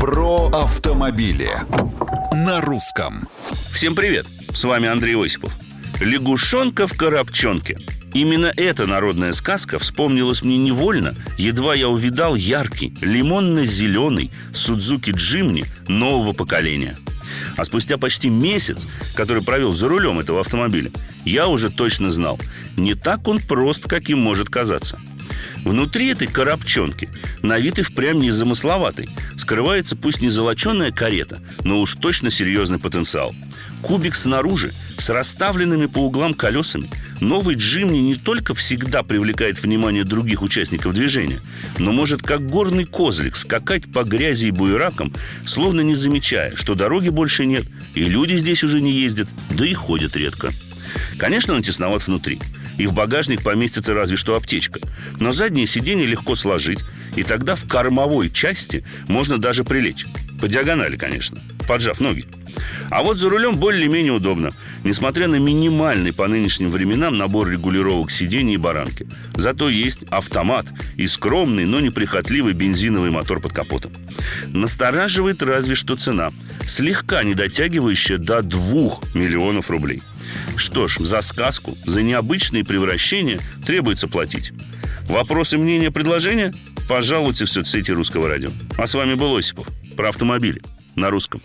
Про автомобили на русском. Всем привет! С вами Андрей Осипов. Лягушонка в коробчонке. Именно эта народная сказка вспомнилась мне невольно, едва я увидал яркий, лимонно-зеленый Судзуки Джимни нового поколения. А спустя почти месяц, который провел за рулем этого автомобиля, я уже точно знал, не так он прост, как им может казаться. Внутри этой коробчонки на вид и впрямь незамысловатый. Скрывается пусть не золоченая карета, но уж точно серьезный потенциал. Кубик снаружи, с расставленными по углам колесами, новый Джимни не только всегда привлекает внимание других участников движения, но может как горный козлик скакать по грязи и буеракам, словно не замечая, что дороги больше нет, и люди здесь уже не ездят, да и ходят редко. Конечно, он тесноват внутри – и в багажник поместится разве что аптечка. Но заднее сиденье легко сложить, и тогда в кормовой части можно даже прилечь. По диагонали, конечно, поджав ноги. А вот за рулем более-менее удобно, несмотря на минимальный по нынешним временам набор регулировок сидений и баранки. Зато есть автомат и скромный, но неприхотливый бензиновый мотор под капотом. Настораживает разве что цена, слегка не дотягивающая до 2 миллионов рублей – что ж, за сказку, за необычные превращения требуется платить. Вопросы, мнения, предложения? Пожалуйте в соцсети Русского радио. А с вами был Осипов. Про автомобили на русском.